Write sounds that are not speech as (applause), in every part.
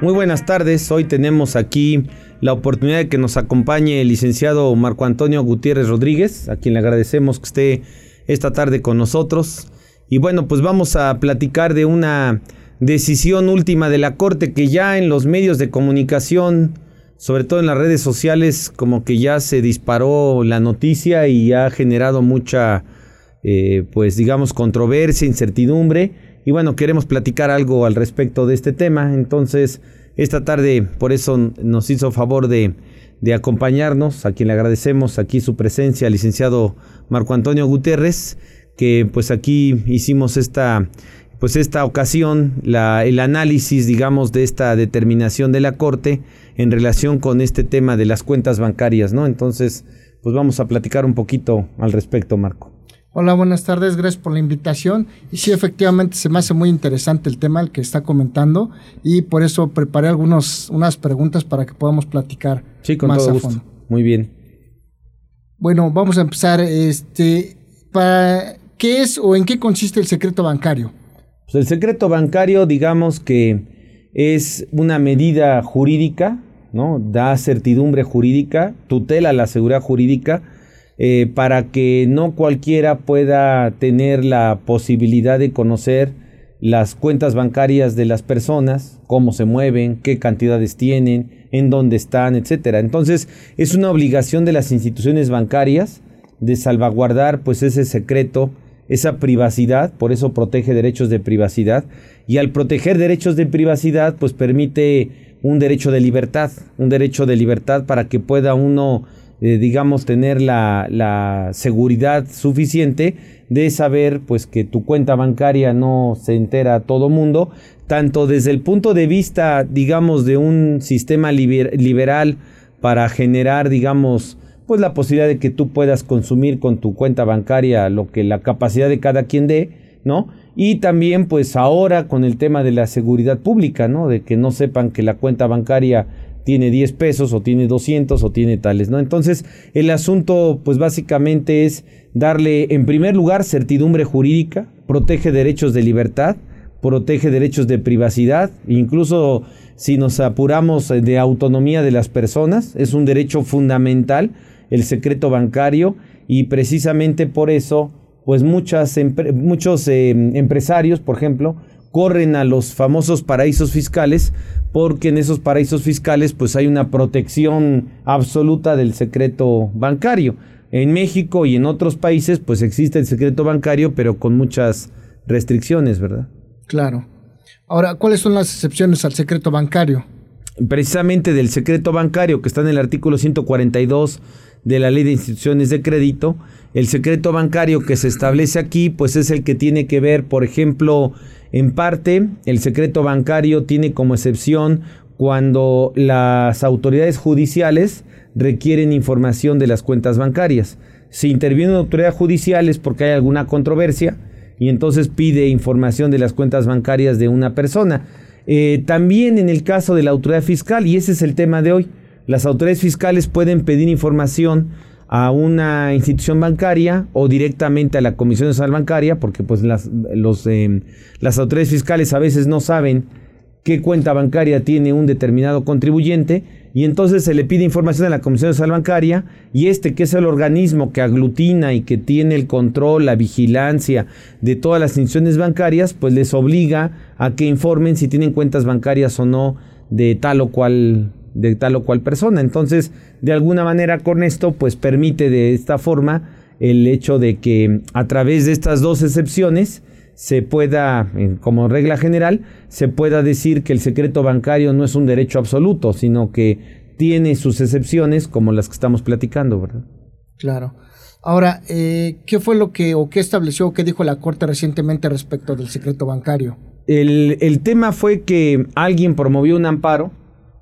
Muy buenas tardes, hoy tenemos aquí la oportunidad de que nos acompañe el licenciado Marco Antonio Gutiérrez Rodríguez, a quien le agradecemos que esté esta tarde con nosotros. Y bueno, pues vamos a platicar de una decisión última de la Corte que ya en los medios de comunicación, sobre todo en las redes sociales, como que ya se disparó la noticia y ha generado mucha, eh, pues digamos, controversia, incertidumbre y bueno, queremos platicar algo al respecto de este tema. Entonces, esta tarde por eso nos hizo favor de, acompañarnos, a quien le agradecemos aquí su presencia, licenciado Marco Antonio Gutiérrez, que pues aquí hicimos esta pues esta ocasión la, el análisis, digamos, de esta determinación de la Corte en relación con este tema de las cuentas bancarias, ¿no? Entonces, pues vamos a platicar un poquito al respecto, Marco. Hola, buenas tardes, gracias por la invitación. Y sí, efectivamente se me hace muy interesante el tema el que está comentando y por eso preparé algunos, unas preguntas para que podamos platicar sí, con más todo a gusto. fondo. Muy bien. Bueno, vamos a empezar. Este, para, ¿Qué es o en qué consiste el secreto bancario? Pues el secreto bancario, digamos que es una medida jurídica, ¿no? Da certidumbre jurídica, tutela la seguridad jurídica eh, para que no cualquiera pueda tener la posibilidad de conocer las cuentas bancarias de las personas, cómo se mueven, qué cantidades tienen, en dónde están, etcétera. Entonces, es una obligación de las instituciones bancarias de salvaguardar pues ese secreto, esa privacidad, por eso protege derechos de privacidad y al proteger derechos de privacidad pues permite un derecho de libertad, un derecho de libertad para que pueda uno eh, digamos, tener la, la, seguridad suficiente de saber, pues, que tu cuenta bancaria no se entera a todo mundo, tanto desde el punto de vista, digamos, de un sistema liberal para generar, digamos, pues la posibilidad de que tú puedas consumir con tu cuenta bancaria lo que la capacidad de cada quien dé, ¿no? Y también pues ahora con el tema de la seguridad pública, ¿no? De que no sepan que la cuenta bancaria tiene 10 pesos o tiene 200 o tiene tales, ¿no? Entonces, el asunto, pues básicamente es darle, en primer lugar, certidumbre jurídica, protege derechos de libertad, protege derechos de privacidad, incluso si nos apuramos de autonomía de las personas, es un derecho fundamental, el secreto bancario, y precisamente por eso, pues muchas, muchos eh, empresarios, por ejemplo, corren a los famosos paraísos fiscales porque en esos paraísos fiscales pues hay una protección absoluta del secreto bancario. En México y en otros países pues existe el secreto bancario pero con muchas restricciones, ¿verdad? Claro. Ahora, ¿cuáles son las excepciones al secreto bancario? Precisamente del secreto bancario que está en el artículo 142 de la Ley de Instituciones de Crédito, el secreto bancario que se establece aquí pues es el que tiene que ver, por ejemplo, en parte, el secreto bancario tiene como excepción cuando las autoridades judiciales requieren información de las cuentas bancarias. Si interviene una autoridad judicial es porque hay alguna controversia y entonces pide información de las cuentas bancarias de una persona. Eh, también en el caso de la autoridad fiscal, y ese es el tema de hoy, las autoridades fiscales pueden pedir información a una institución bancaria o directamente a la Comisión Nacional Bancaria, porque pues las, los, eh, las autoridades fiscales a veces no saben qué cuenta bancaria tiene un determinado contribuyente y entonces se le pide información a la Comisión Nacional Bancaria y este que es el organismo que aglutina y que tiene el control, la vigilancia de todas las instituciones bancarias, pues les obliga a que informen si tienen cuentas bancarias o no de tal o cual de tal o cual persona. Entonces, de alguna manera con esto, pues permite de esta forma el hecho de que a través de estas dos excepciones se pueda, como regla general, se pueda decir que el secreto bancario no es un derecho absoluto, sino que tiene sus excepciones como las que estamos platicando, ¿verdad? Claro. Ahora, eh, ¿qué fue lo que o qué estableció o qué dijo la Corte recientemente respecto del secreto bancario? el, tema fue que alguien promovió un amparo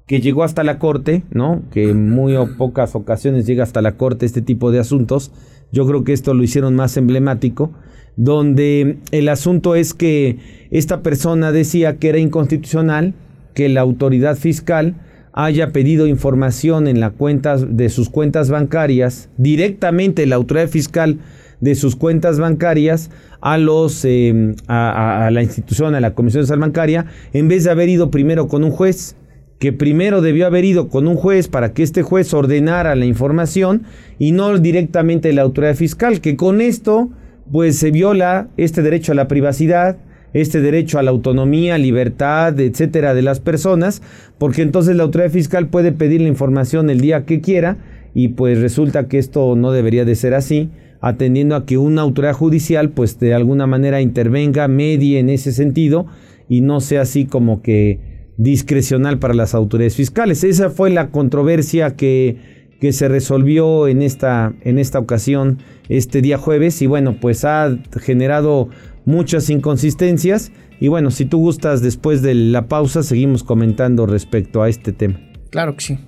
que llegó hasta la corte, ¿no? Que en muy pocas ocasiones llega hasta la corte este tipo de asuntos. Yo creo que esto lo hicieron más emblemático, donde el asunto es que esta persona decía que era inconstitucional que la autoridad fiscal haya pedido información en la cuenta de sus cuentas bancarias, directamente la autoridad fiscal de sus cuentas bancarias a los eh, a, la institución, a la Comisión de Sal Bancaria, en vez de haber ido primero con un juez, que primero debió haber ido con un juez para que este juez ordenara la información y no directamente la autoridad fiscal, que con esto pues se viola este derecho a la privacidad, este derecho a la autonomía, libertad, etcétera, de las personas, porque entonces la autoridad fiscal puede pedir la información el día que quiera y pues resulta que esto no debería de ser así, atendiendo a que una autoridad judicial pues de alguna manera intervenga, medie en ese sentido y no sea así como que discrecional para las autoridades fiscales. Esa fue la controversia que, que se resolvió en esta, en esta ocasión este día jueves y bueno pues ha generado muchas inconsistencias. Y bueno, si tú gustas, después de la pausa seguimos comentando respecto a este tema. Claro que sí.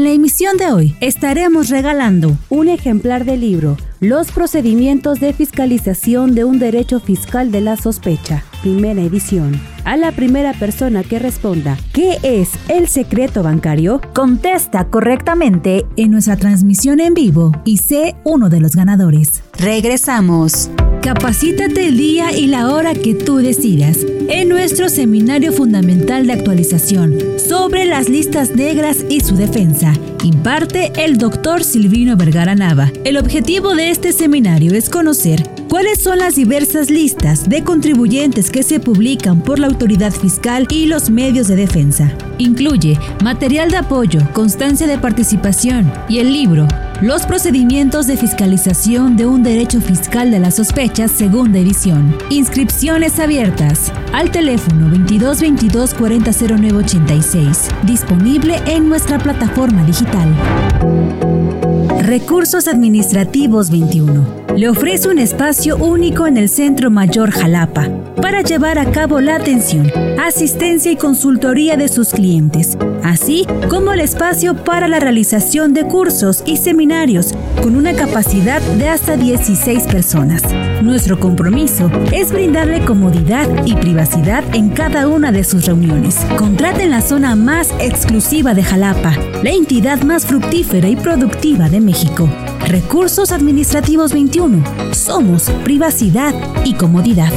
En la emisión de hoy estaremos regalando un ejemplar del libro Los procedimientos de fiscalización de un derecho fiscal de la sospecha, primera edición. A la primera persona que responda ¿Qué es el secreto bancario? Contesta correctamente en nuestra transmisión en vivo y sé uno de los ganadores. Regresamos. Capacítate el día y la hora que tú decidas en nuestro seminario fundamental de actualización sobre las listas negras y su defensa. Imparte el doctor Silvino Vergara Nava. El objetivo de este seminario es conocer cuáles son las diversas listas de contribuyentes que se publican por la autoridad fiscal y los medios de defensa. Incluye material de apoyo, constancia de participación y el libro los procedimientos de fiscalización de un derecho fiscal de la sospecha, segunda edición. Inscripciones abiertas al teléfono 22 22 40 disponible en nuestra plataforma digital. Recursos Administrativos 21. Le ofrece un espacio único en el Centro Mayor Jalapa para llevar a cabo la atención, asistencia y consultoría de sus clientes, así como el espacio para la realización de cursos y seminarios con una capacidad de hasta 16 personas. Nuestro compromiso es brindarle comodidad y privacidad en cada una de sus reuniones. Contrate en la zona más exclusiva de Jalapa, la entidad más fructífera y productiva de México. Recursos Administrativos 21. Somos privacidad y comodidad.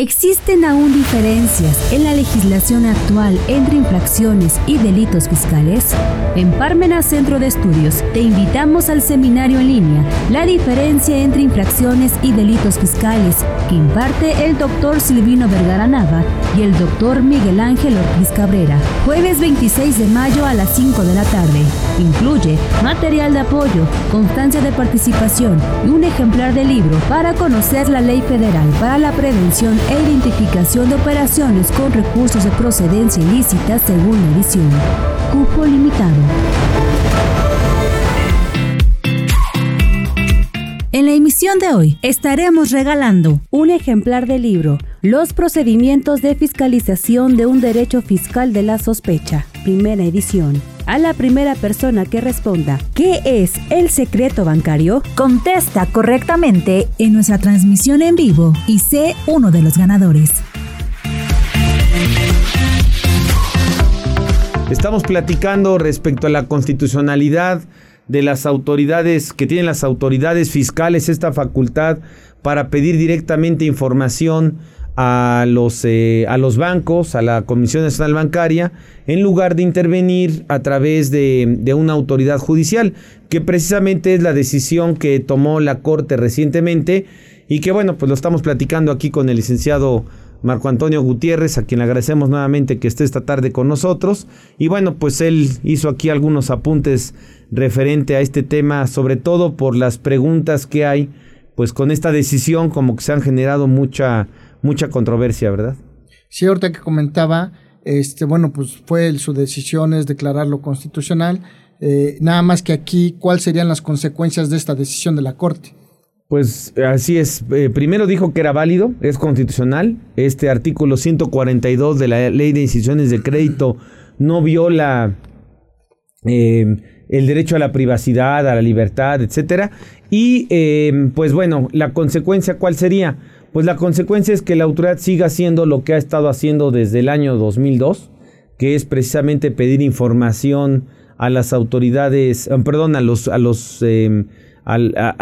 Existen aún diferencias en la legislación actual entre infracciones y delitos fiscales. En Parmenas Centro de Estudios te invitamos al seminario en línea La diferencia entre infracciones y delitos fiscales que imparte el doctor Silvino Vergara Nava y el doctor Miguel Ángel Ortiz Cabrera, jueves 26 de mayo a las 5 de la tarde. Incluye material de apoyo, constancia de participación y un ejemplar de libro para conocer la ley federal para la prevención e identificación de operaciones con recursos de procedencia ilícita según la edición. Cupo limitado. En la emisión de hoy estaremos regalando un ejemplar del libro Los procedimientos de fiscalización de un derecho fiscal de la sospecha, primera edición. A la primera persona que responda ¿Qué es el secreto bancario? Contesta correctamente en nuestra transmisión en vivo y sé uno de los ganadores. Estamos platicando respecto a la constitucionalidad de las autoridades que tienen las autoridades fiscales esta facultad para pedir directamente información a los, eh, a los bancos, a la Comisión Nacional Bancaria, en lugar de intervenir a través de, de, una autoridad judicial, que precisamente es la decisión que tomó la Corte recientemente y que bueno, pues lo estamos platicando aquí con el licenciado Marco Antonio Gutiérrez, a quien le agradecemos nuevamente que esté esta tarde con nosotros. Y bueno, pues él hizo aquí algunos apuntes referente a este tema, sobre todo por las preguntas que hay, pues con esta decisión como que se han generado mucha mucha controversia, ¿verdad? Sí, ahorita que comentaba, este, bueno, pues fue su decisión es declararlo constitucional. Eh, nada más que aquí, ¿cuáles serían las consecuencias de esta decisión de la Corte? Pues así es. Eh, primero dijo que era válido, es constitucional. Este artículo 142 de la Ley de Instituciones de Crédito no viola eh, el derecho a la privacidad, a la libertad, etcétera. Y pues bueno, la consecuencia, ¿cuál sería? Pues la consecuencia es que la autoridad siga haciendo lo que ha estado haciendo desde el año 2002, que es precisamente pedir información a las autoridades, eh, perdón, a los, a los, a,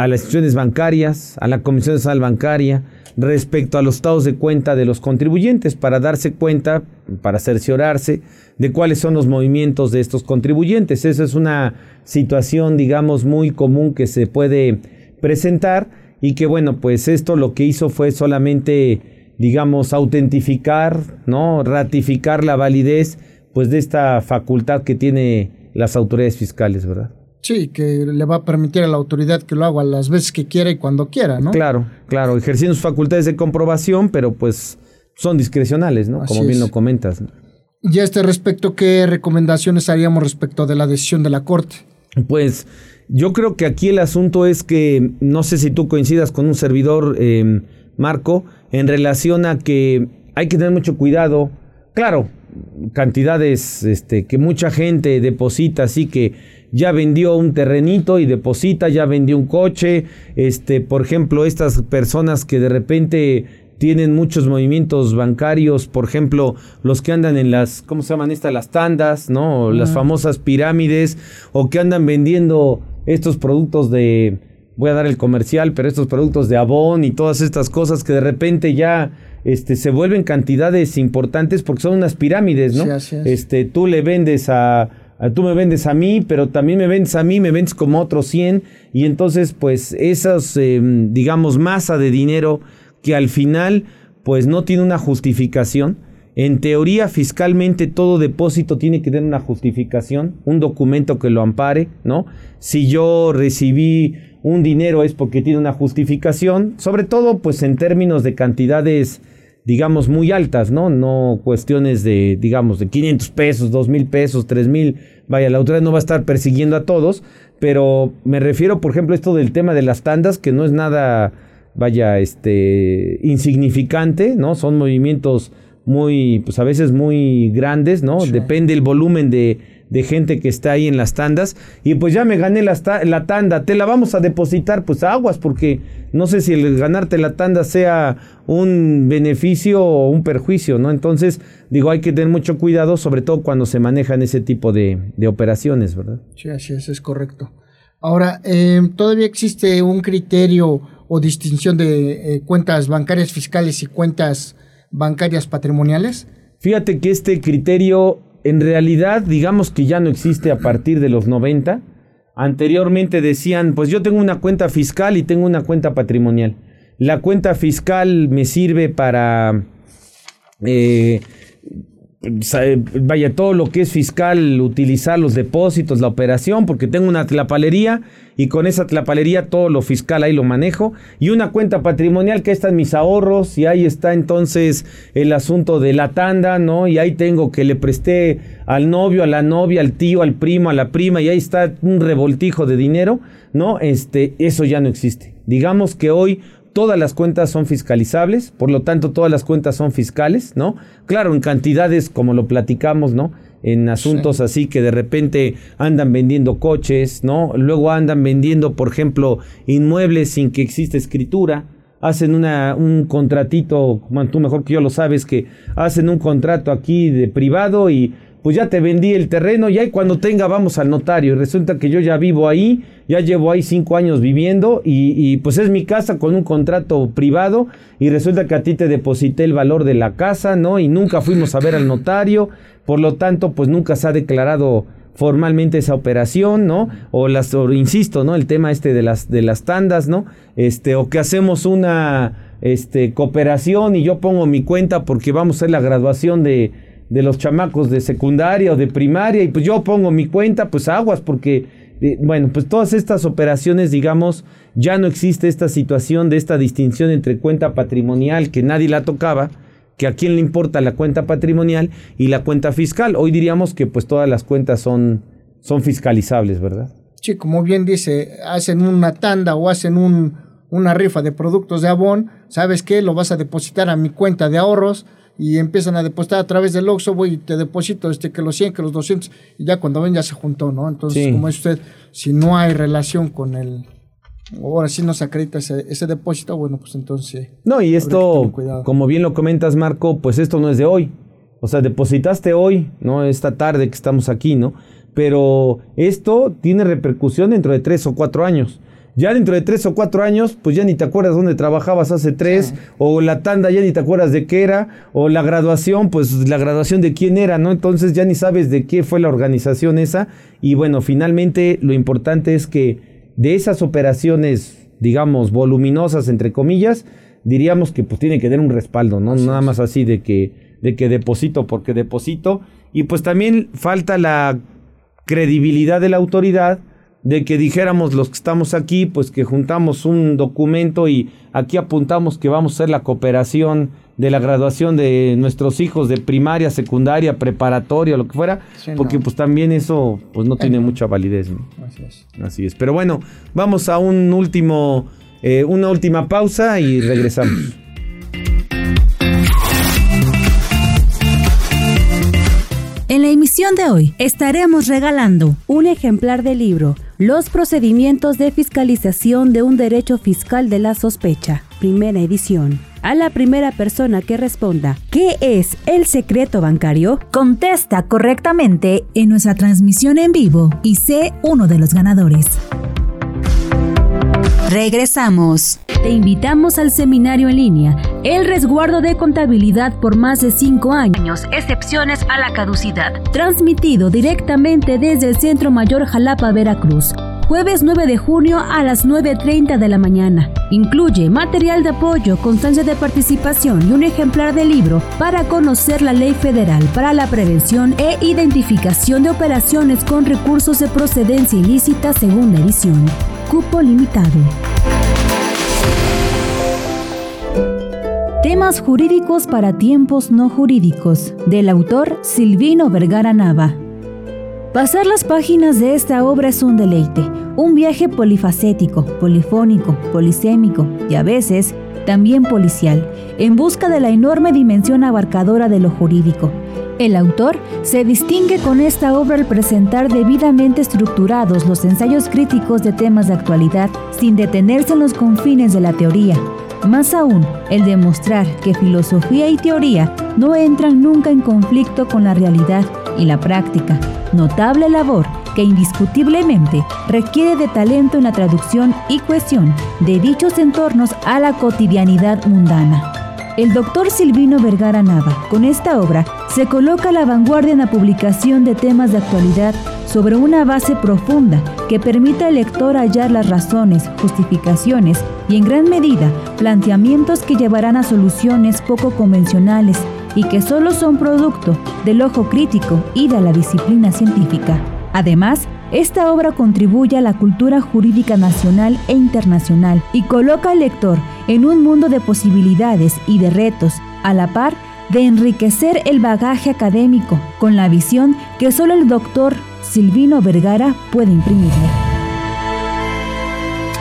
las instituciones bancarias, a la Comisión Nacional Bancaria, respecto a los estados de cuenta de los contribuyentes para darse cuenta, para cerciorarse de cuáles son los movimientos de estos contribuyentes. Esa es una situación, digamos, muy común que se puede presentar y que bueno, pues esto lo que hizo fue solamente, digamos, autentificar, ¿no? Ratificar la validez pues de esta facultad que tiene las autoridades fiscales, ¿verdad? Sí, que le va a permitir a la autoridad que lo haga las veces que quiera y cuando quiera, ¿no? Claro, claro, ejerciendo sus facultades de comprobación, pero pues son discrecionales, ¿no? Como bien lo comentas. Y a este respecto, ¿qué recomendaciones haríamos respecto de la decisión de la Corte? Pues yo creo que aquí el asunto es que, no sé si tú coincidas con un servidor, eh, Marco, en relación a que hay que tener mucho cuidado. Claro, cantidades este, que mucha gente deposita, así que ya vendió un terrenito y deposita, ya vendió un coche, este, por ejemplo, estas personas que de repente tienen muchos movimientos bancarios, por ejemplo, los que andan en las, ¿cómo se llaman estas? Las tandas, ¿no? Las famosas pirámides, o que andan vendiendo estos productos de, voy a dar el comercial, pero estos productos de Avon y todas estas cosas que de repente ya este, se vuelven cantidades importantes porque son unas pirámides, ¿no? Este, tú le vendes a, tú me vendes a mí, pero también me vendes a mí, me vendes como otros 100 y entonces pues esas, em, digamos, masa de dinero que al final pues no tiene una justificación. En teoría, fiscalmente, todo depósito tiene que tener una justificación, un documento que lo ampare, ¿no? Si yo recibí un dinero es porque tiene una justificación, sobre todo, pues en términos de cantidades, digamos, muy altas, ¿no? No cuestiones de, digamos, de 500 pesos, 2 mil pesos, 3 mil. Vaya, la autoridad no va a estar persiguiendo a todos, pero me refiero, por ejemplo, a esto del tema de las tandas, que no es nada, vaya, este, insignificante, ¿no? Son movimientos muy, pues a veces muy grandes, ¿no? Depende el volumen de, de, gente que está ahí en las tandas. Y pues ya me gané la, la, tanda, te la vamos a depositar, pues aguas, porque no sé si el ganarte la tanda sea un beneficio o un perjuicio, ¿no? Entonces, digo, hay que tener mucho cuidado, sobre todo cuando se manejan ese tipo de, de operaciones, ¿verdad? Sí, así es, es correcto. Ahora, eh, ¿todavía existe un criterio o distinción de eh, cuentas bancarias fiscales y cuentas bancarias patrimoniales? Fíjate que este criterio en realidad digamos que ya no existe a partir de los 90. Anteriormente decían, pues yo tengo una cuenta fiscal y tengo una cuenta patrimonial. La cuenta fiscal me sirve para eh, vaya, todo lo que es fiscal, utilizar los depósitos, la operación, porque tengo una tlapalería y con esa tlapalería todo lo fiscal ahí lo manejo. Y una cuenta patrimonial que están mis ahorros y ahí está entonces el asunto de la tanda, ¿no? Y ahí tengo que le presté al novio, a la novia, al tío, al primo, a la prima y ahí está un revoltijo de dinero, ¿no? Este, eso ya no existe. Digamos que hoy todas las cuentas son fiscalizables, por lo tanto todas las cuentas son fiscales, ¿no? Claro, en cantidades como lo platicamos, ¿no? En asuntos así que de repente andan vendiendo coches, ¿no? Luego andan vendiendo, por ejemplo, inmuebles sin que exista escritura, hacen una, un contratito, como tú mejor que yo lo sabes, que hacen un contrato aquí de privado y pues ya te vendí el terreno y ahí cuando tenga vamos al notario. Y resulta que yo ya vivo ahí, ya llevo ahí cinco años viviendo y, y, pues es mi casa con un contrato privado y resulta que a ti te deposité el valor de la casa, ¿no? Y nunca fuimos a ver al notario, por lo tanto pues nunca se ha declarado formalmente esa operación, ¿no? O las, insisto, ¿no? El tema este de las, de las tandas, ¿no? Este, o que hacemos una, este, cooperación y yo pongo mi cuenta porque vamos a hacer la graduación de, de los chamacos de secundaria o de primaria y pues yo pongo mi cuenta, pues aguas porque, eh, bueno, pues todas estas operaciones, digamos, ya no existe esta situación de esta distinción entre cuenta patrimonial que nadie la tocaba, que a quién le importa la cuenta patrimonial y la cuenta fiscal. Hoy diríamos que pues todas las cuentas son son fiscalizables, ¿verdad? Sí, como bien dice, hacen una tanda o hacen un, una rifa de productos de Avon, ¿sabes qué? Lo vas a depositar a mi cuenta de ahorros y empiezan a depositar a través del Oxxo, voy y te deposito este que los 100, que los 200, y ya cuando ven ya se juntó, ¿no? Entonces, como es usted, si no hay relación con el, ahora sí no se acredita ese, ese depósito, bueno, pues entonces... No, y esto, como bien lo comentas, Marco, pues esto no es de hoy. O sea, depositaste hoy, ¿no? Esta tarde que estamos aquí, ¿no? Pero esto tiene repercusión dentro de tres o cuatro años. Ya dentro de tres o cuatro años, pues ya ni te acuerdas dónde trabajabas hace tres, o la tanda ya ni te acuerdas de qué era, o la graduación, pues la graduación de quién era, ¿no? Entonces ya ni sabes de qué fue la organización esa. Y bueno, finalmente lo importante es que de esas operaciones, digamos, voluminosas, entre comillas, diríamos que pues tiene que tener un respaldo, ¿no? Nada más así de que, de que deposito porque deposito. Y pues también falta la credibilidad de la autoridad de que dijéramos los que estamos aquí, pues que juntamos un documento y aquí apuntamos que vamos a hacer la cooperación de la graduación de nuestros hijos de primaria, secundaria, preparatoria, lo que fuera, porque pues también eso pues no tiene mucha validez. Así es. Así es. Pero bueno, vamos a un último, eh, una última pausa y regresamos. (clears throat) En la emisión de hoy estaremos regalando un ejemplar del libro Los procedimientos de fiscalización de un derecho fiscal de la sospecha, primera edición. A la primera persona que responda ¿Qué es el secreto bancario? Contesta correctamente en nuestra transmisión en vivo y sé uno de los ganadores. Regresamos. Te invitamos al seminario en línea, El resguardo de contabilidad por más de 5 años, excepciones a la caducidad, transmitido directamente desde el Centro Mayor Jalapa, Veracruz. Jueves 9 de junio a las 9.30 de la mañana. Incluye material de apoyo, constancia de participación y un ejemplar de libro para conocer la ley federal para la prevención e identificación de operaciones con recursos de procedencia ilícita segunda edición. Cupo limitado. Temas jurídicos para tiempos no jurídicos, del autor Silvino Vergara Nava. Pasar las páginas de esta obra es un deleite, un viaje polifacético, polifónico, polisémico y a veces también policial, en busca de la enorme dimensión abarcadora de lo jurídico. El autor se distingue con esta obra al presentar debidamente estructurados los ensayos críticos de temas de actualidad sin detenerse en los confines de la teoría. Más aún, el demostrar que filosofía y teoría no entran nunca en conflicto con la realidad y la práctica. Notable labor que indiscutiblemente requiere de talento en la traducción y cuestión de dichos entornos a la cotidianidad mundana. El doctor Silvino Vergara Nava, con esta obra, se coloca a la vanguardia en la publicación de temas de actualidad sobre una base profunda que permita al lector hallar las razones, justificaciones y en gran medida planteamientos que llevarán a soluciones poco convencionales y que solo son producto del ojo crítico y de la disciplina científica. Además, esta obra contribuye a la cultura jurídica nacional e internacional y coloca al lector en un mundo de posibilidades y de retos, a la par de enriquecer el bagaje académico con la visión que solo el doctor Silvino Vergara puede imprimirle.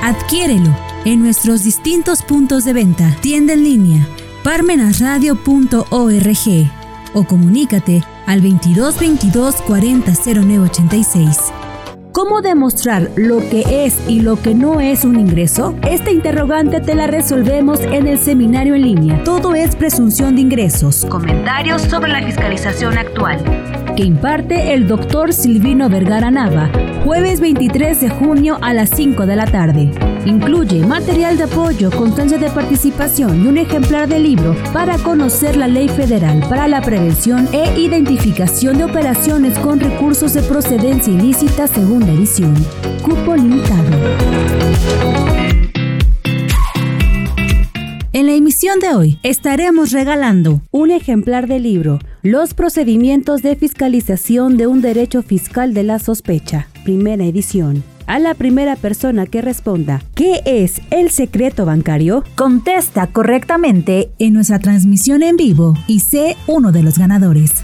Adquiérelo en nuestros distintos puntos de venta, tienda en línea, parmenasradio.org o comunícate al 22 22 40 0986. ¿Cómo demostrar lo que es y lo que no es un ingreso? Esta interrogante te la resolvemos en el seminario en línea. Todo es presunción de ingresos. Comentarios sobre la fiscalización actual. Que imparte el doctor Silvino Vergara Nava, jueves 23 de junio a las 5 de la tarde. Incluye material de apoyo, constancia de participación y un ejemplar de libro para conocer la ley federal para la prevención e identificación de operaciones con recursos de procedencia ilícita segunda edición. Cupo limitado. En la emisión de hoy estaremos regalando un ejemplar del libro Los procedimientos de fiscalización de un derecho fiscal de la sospecha, primera edición a la primera persona que responda ¿Qué es el secreto bancario? Contesta correctamente en nuestra transmisión en vivo y sé uno de los ganadores.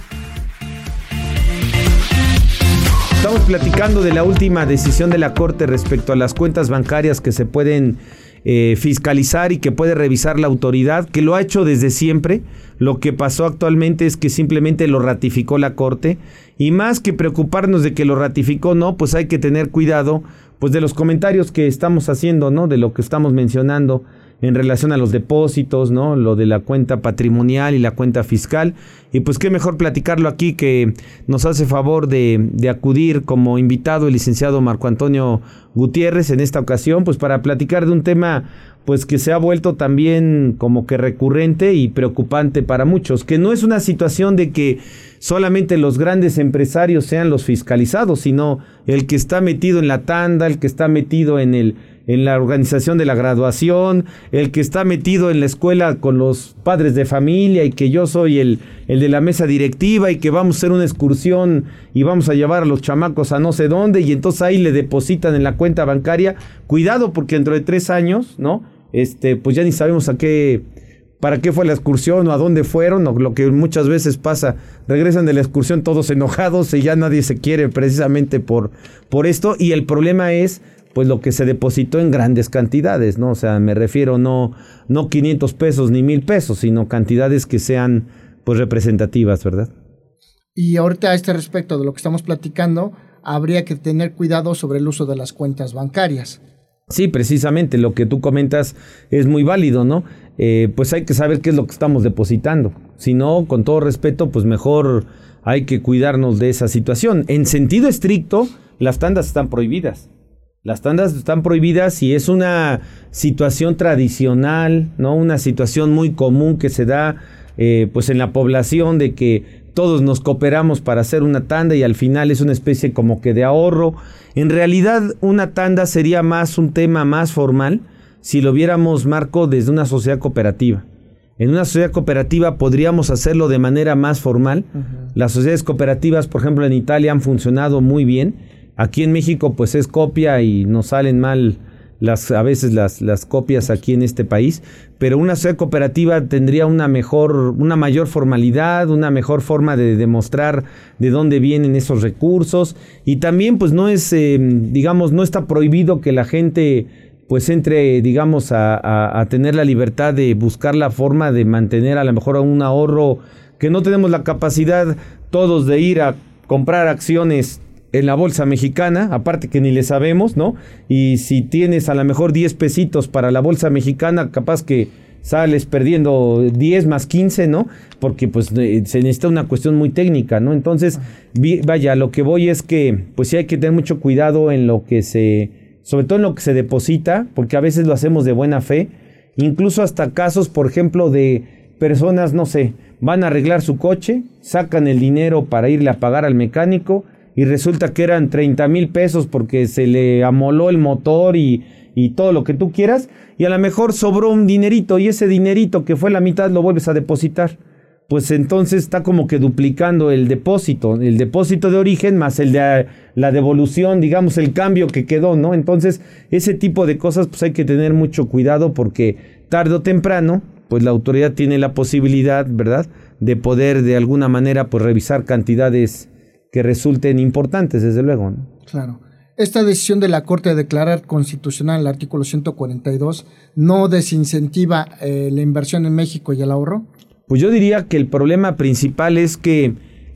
Estamos platicando de la última decisión de la Corte respecto a las cuentas bancarias que se pueden eh, fiscalizar y que puede revisar la autoridad, que lo ha hecho desde siempre. Lo que pasó actualmente es que simplemente lo ratificó la Corte y más que preocuparnos de que lo ratificó, no, pues hay que tener cuidado pues de los comentarios que estamos haciendo, ¿no? De lo que estamos mencionando en relación a los depósitos, ¿no? Lo de la cuenta patrimonial y la cuenta fiscal. Y pues qué mejor platicarlo aquí que nos hace favor de, acudir como invitado el licenciado Marco Antonio Gutiérrez en esta ocasión, pues para platicar de un tema pues que se ha vuelto también como que recurrente y preocupante para muchos, que no es una situación de que solamente los grandes empresarios sean los fiscalizados, sino el que está metido en la tanda, el que está metido en el en la organización de la graduación, el que está metido en la escuela con los padres de familia y que yo soy el, el de la mesa directiva y que vamos a hacer una excursión y vamos a llevar a los chamacos a no sé dónde y entonces ahí le depositan en la cuenta bancaria. Cuidado porque dentro de tres años, ¿no? Este, pues ya ni sabemos a qué, para qué fue la excursión o a dónde fueron, o lo que muchas veces pasa, regresan de la excursión todos enojados y ya nadie se quiere precisamente por, por esto. Y el problema es pues lo que se depositó en grandes cantidades, ¿no? O sea, me refiero no, no 500 pesos ni mil pesos, sino cantidades que sean pues representativas, ¿verdad? Y ahorita a este respecto de lo que estamos platicando, habría que tener cuidado sobre el uso de las cuentas bancarias. Sí, precisamente, lo que tú comentas es muy válido, ¿no? Eh, pues hay que saber qué es lo que estamos depositando. Si no, con todo respeto, pues mejor hay que cuidarnos de esa situación. En sentido estricto, las tandas están prohibidas. Las tandas están prohibidas y es una situación tradicional, ¿no? Una situación muy común que se da eh, pues en la población de que todos nos cooperamos para hacer una tanda y al final es una especie como que de ahorro. En realidad una tanda sería más un tema más formal si lo viéramos Marco desde una sociedad cooperativa. En una sociedad cooperativa podríamos hacerlo de manera más formal. Las sociedades cooperativas, por ejemplo, en Italia han funcionado muy bien Aquí en México pues es copia y nos salen mal las, a veces las, las copias aquí en este país, pero una sociedad cooperativa tendría una mejor, una mayor formalidad, una mejor forma de demostrar de dónde vienen esos recursos y también pues no es, eh, digamos, no está prohibido que la gente pues entre, digamos, a, a, tener la libertad de buscar la forma de mantener a lo mejor un ahorro que no tenemos la capacidad todos de ir a comprar acciones en la bolsa mexicana, aparte que ni le sabemos, ¿no? Y si tienes a lo mejor 10 pesitos para la bolsa mexicana, capaz que sales perdiendo 10 más 15, ¿no? Porque pues eh, se necesita una cuestión muy técnica, ¿no? Entonces, vaya, lo que voy es que pues sí hay que tener mucho cuidado en lo que se, sobre todo en lo que se deposita, porque a veces lo hacemos de buena fe, incluso hasta casos, por ejemplo, de personas, no sé, van a arreglar su coche, sacan el dinero para irle a pagar al mecánico, y resulta que eran 30 mil pesos porque se le amoló el motor y, y todo lo que tú quieras, y a lo mejor sobró un dinerito y ese dinerito que fue la mitad lo vuelves a depositar. Pues entonces está como que duplicando el depósito, el depósito de origen más el de la devolución, digamos, el cambio que quedó, ¿no? Entonces, ese tipo de cosas pues hay que tener mucho cuidado porque tarde o temprano, pues la autoridad tiene la posibilidad, ¿verdad?, de poder de alguna manera pues revisar cantidades que resulten importantes, desde luego. Claro. Esta decisión de la Corte de declarar constitucional el artículo 142 no desincentiva eh, la inversión en México y el ahorro. Pues yo diría que el problema principal es que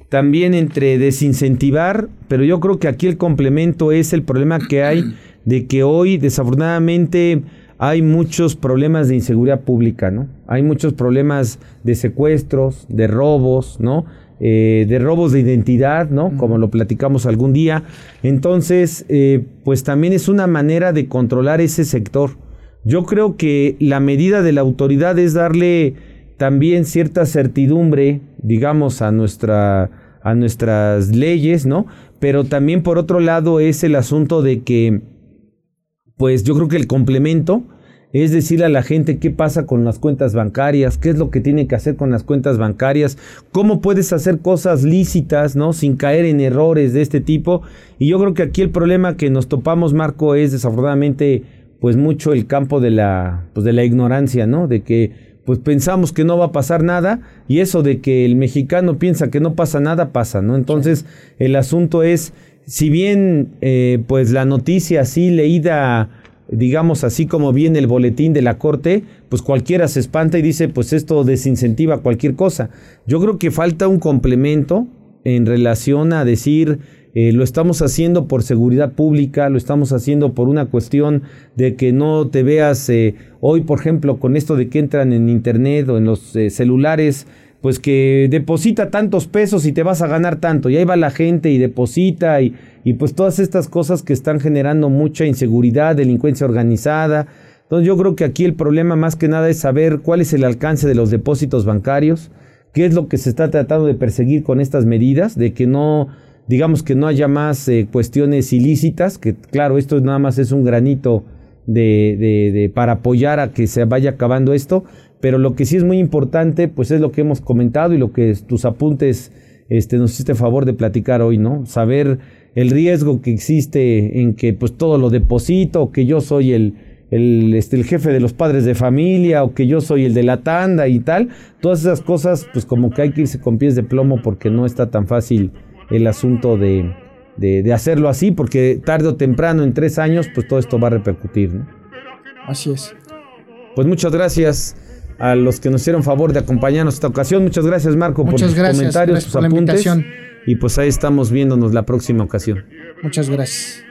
también entre desincentivar, pero yo creo que aquí el complemento es el problema que hay (clears throat) de que hoy desafortunadamente hay muchos problemas de inseguridad pública, ¿no? Hay muchos problemas de secuestros, de robos, ¿no? Eh, de robos de identidad, ¿no? Como lo platicamos algún día. Entonces, eh, pues también es una manera de controlar ese sector. Yo creo que la medida de la autoridad es darle también cierta certidumbre, digamos, a nuestra a nuestras leyes, ¿no? Pero también por otro lado es el asunto de que, pues yo creo que el complemento es decirle a la gente qué pasa con las cuentas bancarias, qué es lo que tiene que hacer con las cuentas bancarias, cómo puedes hacer cosas lícitas, ¿no? Sin caer en errores de este tipo. Y yo creo que aquí el problema que nos topamos, Marco, es desafortunadamente pues mucho el campo de la pues de la ignorancia, ¿no? De que pues pensamos que no va a pasar nada y eso de que el mexicano piensa que no pasa nada pasa, ¿no? Entonces, el asunto es si bien eh, pues la noticia así leída, digamos así como viene el boletín de la corte, pues cualquiera se espanta y dice pues esto desincentiva cualquier cosa. Yo creo que falta un complemento en relación a decir eh, lo estamos haciendo por seguridad pública, lo estamos haciendo por una cuestión de que no te veas eh, hoy, por ejemplo, con esto de que entran en internet o en los eh, celulares, pues que deposita tantos pesos y te vas a ganar tanto. Y ahí va la gente y deposita y, y pues todas estas cosas que están generando mucha inseguridad, delincuencia organizada. Entonces yo creo que aquí el problema más que nada es saber cuál es el alcance de los depósitos bancarios, qué es lo que se está tratando de perseguir con estas medidas, de que no digamos que no haya más eh, cuestiones ilícitas, que claro, esto nada más es un granito de, de, para apoyar a que se vaya acabando esto, pero lo que sí es muy importante, pues es lo que hemos comentado y lo que tus apuntes este, nos hiciste favor de platicar hoy, ¿no? Saber el riesgo que existe en que pues todo lo deposito, que yo soy el, el, este, el jefe de los padres de familia o que yo soy el de la tanda y tal, todas esas cosas pues como que hay que irse con pies de plomo porque no está tan fácil el asunto de, de, hacerlo así, porque tarde o temprano, en tres años, pues todo esto va a repercutir. ¿no? Así es. Pues muchas gracias a los que nos hicieron favor de acompañarnos esta ocasión. Muchas gracias, Marco, por tus comentarios, tus apuntes. Y pues ahí estamos viéndonos la próxima ocasión. Muchas gracias.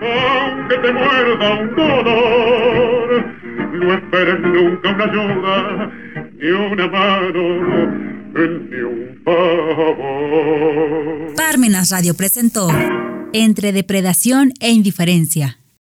Aunque te muerda un dolor, no esperes nunca una ayuda ni una mano Parmenas Radio presentó Entre Depredación e Indiferencia.